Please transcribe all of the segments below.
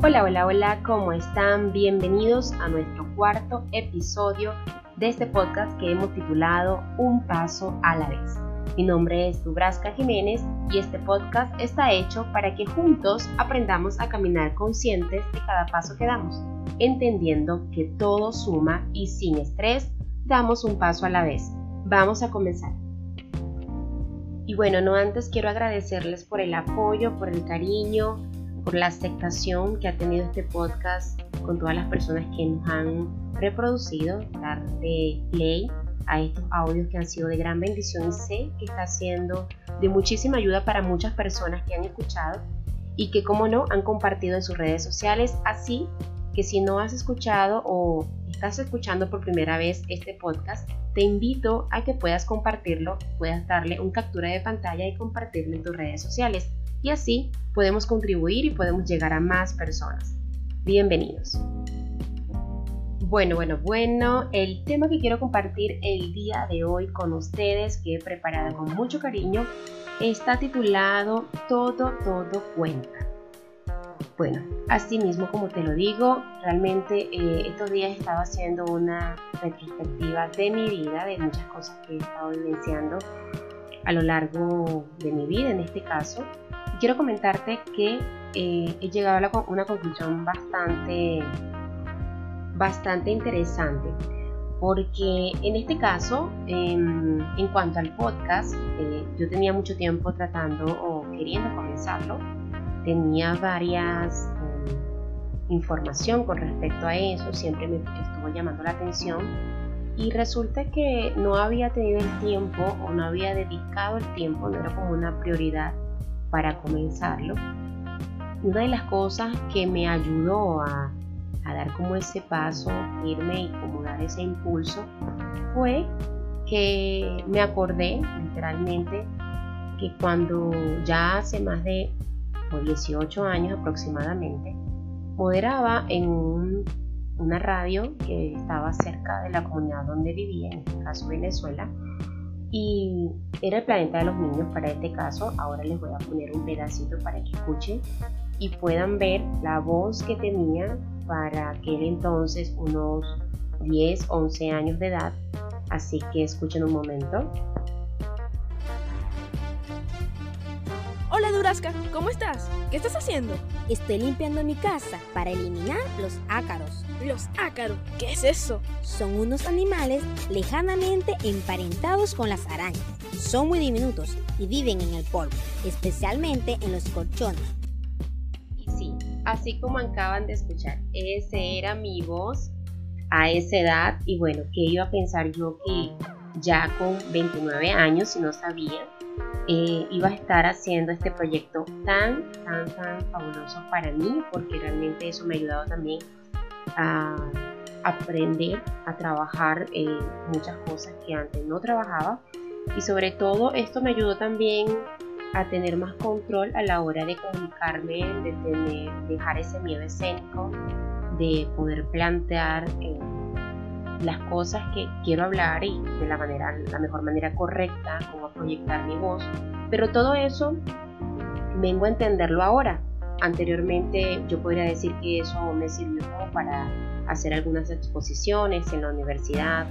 Hola, hola, hola, ¿cómo están? Bienvenidos a nuestro cuarto episodio de este podcast que hemos titulado Un paso a la vez. Mi nombre es Dubrasca Jiménez y este podcast está hecho para que juntos aprendamos a caminar conscientes de cada paso que damos, entendiendo que todo suma y sin estrés damos un paso a la vez. Vamos a comenzar. Y bueno, no antes quiero agradecerles por el apoyo, por el cariño, por la aceptación que ha tenido este podcast con todas las personas que nos han reproducido, darle play a estos audios que han sido de gran bendición y sé que está siendo de muchísima ayuda para muchas personas que han escuchado y que como no han compartido en sus redes sociales, así que si no has escuchado o estás escuchando por primera vez este podcast, te invito a que puedas compartirlo, puedas darle un captura de pantalla y compartirlo en tus redes sociales y así podemos contribuir y podemos llegar a más personas. Bienvenidos. Bueno, bueno, bueno, el tema que quiero compartir el día de hoy con ustedes, que he preparado con mucho cariño, está titulado Todo, todo cuenta. Bueno, así mismo como te lo digo, realmente eh, estos días he estado haciendo una retrospectiva de mi vida, de muchas cosas que he estado vivenciando a lo largo de mi vida en este caso quiero comentarte que eh, he llegado a una conclusión bastante, bastante interesante. Porque en este caso, en, cuanto al podcast, eh, yo tenía mucho tiempo tratando o queriendo comenzarlo. Tenía varias eh, información con respecto a eso, siempre me estuvo llamando la atención y resulta que no había tenido el tiempo o no había dedicado el tiempo, no era como una prioridad para comenzarlo, una de las cosas que me ayudó a, dar como ese paso firme y como dar ese impulso fue que me acordé literalmente que cuando ya hace más de 18 años aproximadamente, moderaba en una radio que estaba cerca de la comunidad donde vivía, en este caso Venezuela, y era el planeta de los niños para este caso. Ahora les voy a poner un pedacito para que escuchen y puedan ver la voz que tenía para aquel entonces unos 10, 11 años de edad. Así que escuchen un momento. Durasca, ¿cómo estás? ¿Qué estás haciendo? Estoy limpiando mi casa para eliminar los ácaros. ¿Los ácaros? ¿Qué es eso? Son unos animales lejanamente emparentados con las arañas. Son muy diminutos y viven en el polvo, especialmente en los colchones. Y sí, así como acaban de escuchar, ese era mi voz a esa edad y bueno, ¿qué iba a pensar yo que ya con 29 años, si no sabía, eh, iba a estar haciendo este proyecto tan, tan, tan fabuloso para mí, porque realmente eso me ha ayudado también a aprender a trabajar muchas cosas que antes no trabajaba. Y sobre todo esto me ayudó también a tener más control a la hora de comunicarme, de tener, dejar ese miedo escénico, de poder plantear eh, las cosas que quiero hablar y de la manera, la mejor manera correcta, cómo proyectar mi voz. Pero todo eso vengo a entenderlo ahora. Anteriormente yo podría decir que eso me sirvió para hacer algunas exposiciones en la universidad,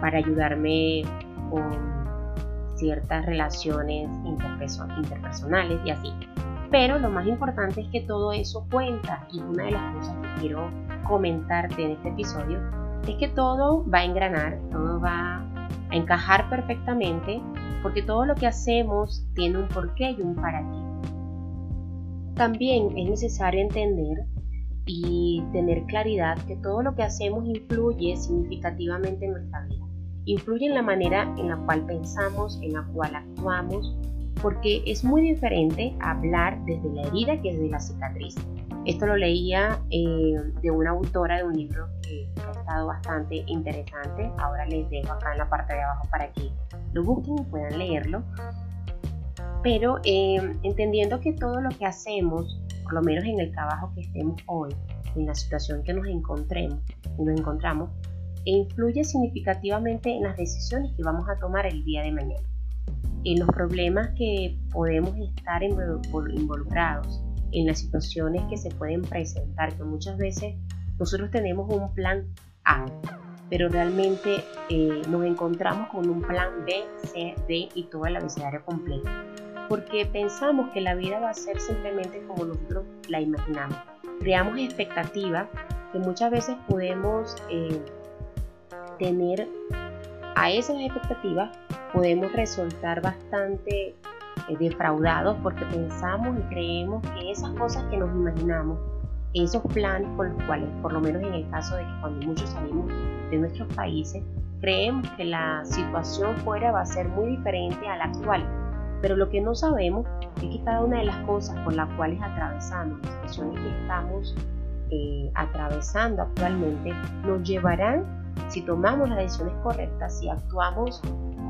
para ayudarme con ciertas relaciones interpersonales y así. Pero lo más importante es que todo eso cuenta y una de las cosas que quiero comentarte en este episodio es que todo va a engranar, todo va a encajar perfectamente, porque todo lo que hacemos tiene un porqué y un para qué. También es necesario entender y tener claridad que todo lo que hacemos influye significativamente en nuestra vida. Influye en la manera en la cual pensamos, en la cual actuamos, porque es muy diferente hablar desde la herida que desde la cicatriz. Esto lo leía eh, de una autora de un libro que, ha estado bastante interesante. Ahora les dejo acá en la parte de abajo para que lo busquen y puedan leerlo. Pero eh, entendiendo que todo lo que hacemos, por lo menos en el trabajo que estemos hoy, en la situación que nos encontremos y nos encontramos, influye significativamente en las decisiones que vamos a tomar el día de mañana, en los problemas que podemos estar involucrados, en las situaciones que se pueden presentar, que muchas veces nosotros tenemos un plan A, pero realmente eh, nos encontramos con un plan B, C, D y todo el abecedario completo. Porque pensamos que la vida va a ser simplemente como nosotros la imaginamos. Creamos expectativas que muchas veces podemos eh, tener a esas expectativas, podemos resultar bastante defraudados porque pensamos y creemos que esas cosas que nos imaginamos, esos planes por los cuales, por lo menos en el caso de que cuando muchos salimos de nuestros países, creemos que la situación fuera va a ser muy diferente a la actual. Pero lo que no sabemos es que cada una de las cosas por las cuales atravesamos, las situaciones que estamos eh, atravesando actualmente, nos llevarán, si tomamos las decisiones correctas, si actuamos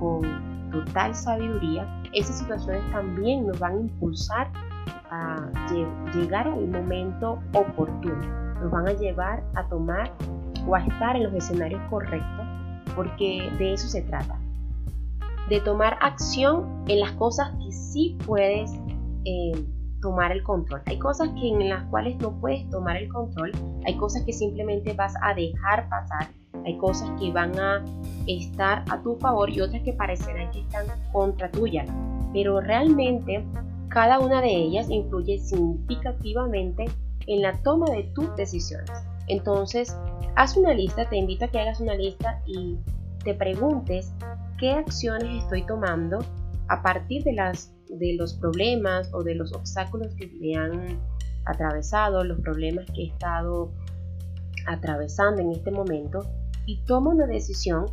con total sabiduría, esas situaciones también nos van a impulsar a llegar al momento oportuno, nos van a llevar a tomar o a estar en los escenarios correctos, porque de eso se trata, de tomar acción en las cosas que sí puedes eh, tomar el control. Hay cosas que en las cuales no puedes tomar el control, hay cosas que simplemente vas a dejar pasar, hay cosas que van a estar a tu favor y otras que parecerán que están contra tuya. Pero realmente cada una de ellas influye significativamente en la toma de tus decisiones. Entonces, haz una lista, te invito a que hagas una lista y te preguntes qué acciones estoy tomando a partir de, las, de los problemas o de los obstáculos que me han atravesado, los problemas que he estado atravesando en este momento y toma una decisión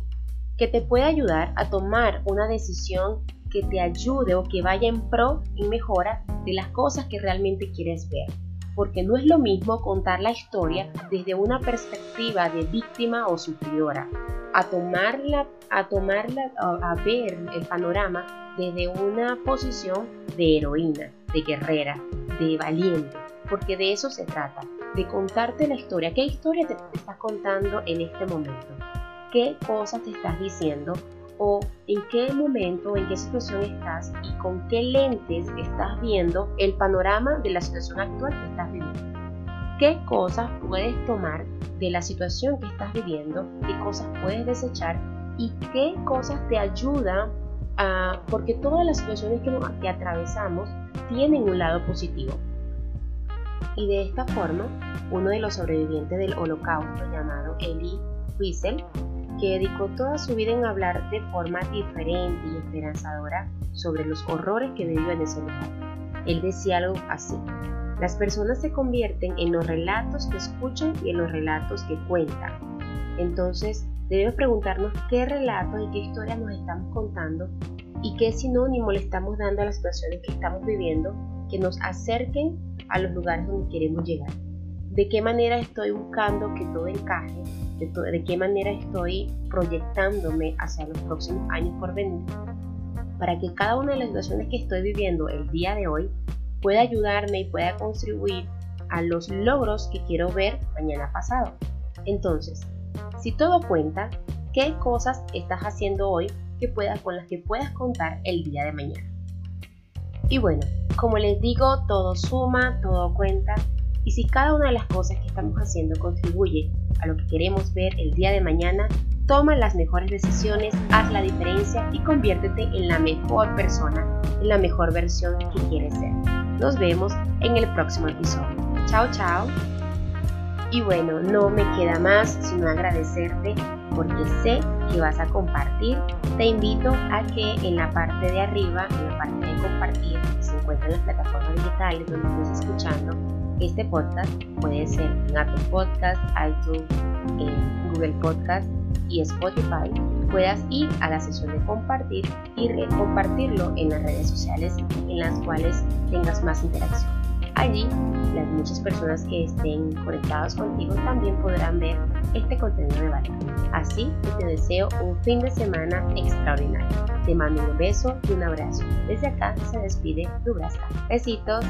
que te pueda ayudar a tomar una decisión que te ayude o que vaya en pro y mejora de las cosas que realmente quieres ver. Porque no es lo mismo contar la historia desde una perspectiva de víctima o sufridora, a tomarla, a tomarla, a, ver el panorama desde una posición de heroína, de guerrera, de valiente, porque de eso se trata, de contarte la historia. ¿Qué historia te estás contando en este momento? ¿Qué cosas te estás diciendo? ¿O en qué momento, en qué situación estás y con qué lentes estás viendo el panorama de la situación actual que estás viviendo? ¿Qué cosas puedes tomar de la situación que estás viviendo? ¿Qué cosas puedes desechar? ¿Y qué cosas te ayudan a... porque todas las situaciones que atravesamos tienen un lado positivo y de esta forma, uno de los sobrevivientes del holocausto llamado Elie Wiesel, que dedicó toda su vida en hablar de forma diferente y esperanzadora sobre los horrores que vivió en ese lugar. Él decía algo así, las personas se convierten en los relatos que escuchan y en los relatos que cuentan. Entonces, debemos preguntarnos qué relatos y qué historias nos estamos contando y qué sinónimo le estamos dando a las situaciones que estamos viviendo que nos acerquen a los lugares donde queremos llegar. De qué manera estoy buscando que todo encaje, de, qué manera estoy proyectándome hacia los próximos años por venir, para que cada una de las situaciones que estoy viviendo el día de hoy pueda ayudarme y pueda contribuir a los logros que quiero ver mañana pasado. Entonces, si todo cuenta, ¿qué cosas estás haciendo hoy que puedas, con las que puedas contar el día de mañana? Y bueno, como les digo, todo suma, todo cuenta. Y si cada una de las cosas que estamos haciendo contribuye a lo que queremos ver el día de mañana, toma las mejores decisiones, haz la diferencia y conviértete en la mejor persona, en la mejor versión que quieres ser. Nos vemos en el próximo episodio. Chao, chao. Y bueno, no me queda más sino agradecerte porque sé que vas a compartir. Te invito a que en la parte de arriba, en la parte de compartir, se encuentran las plataformas digitales donde estés escuchando este podcast. Puede ser en Apple Podcast, iTunes, Google Podcast y Spotify. Puedas ir a la sesión de compartir y compartirlo en las redes sociales en las cuales tengas más interacción. Allí, las muchas personas que estén conectadas contigo también podrán ver este contenido de valor. Así que te deseo un fin de semana extraordinario. Te mando un beso y un abrazo. Desde acá se despide Dubrasca. Besitos.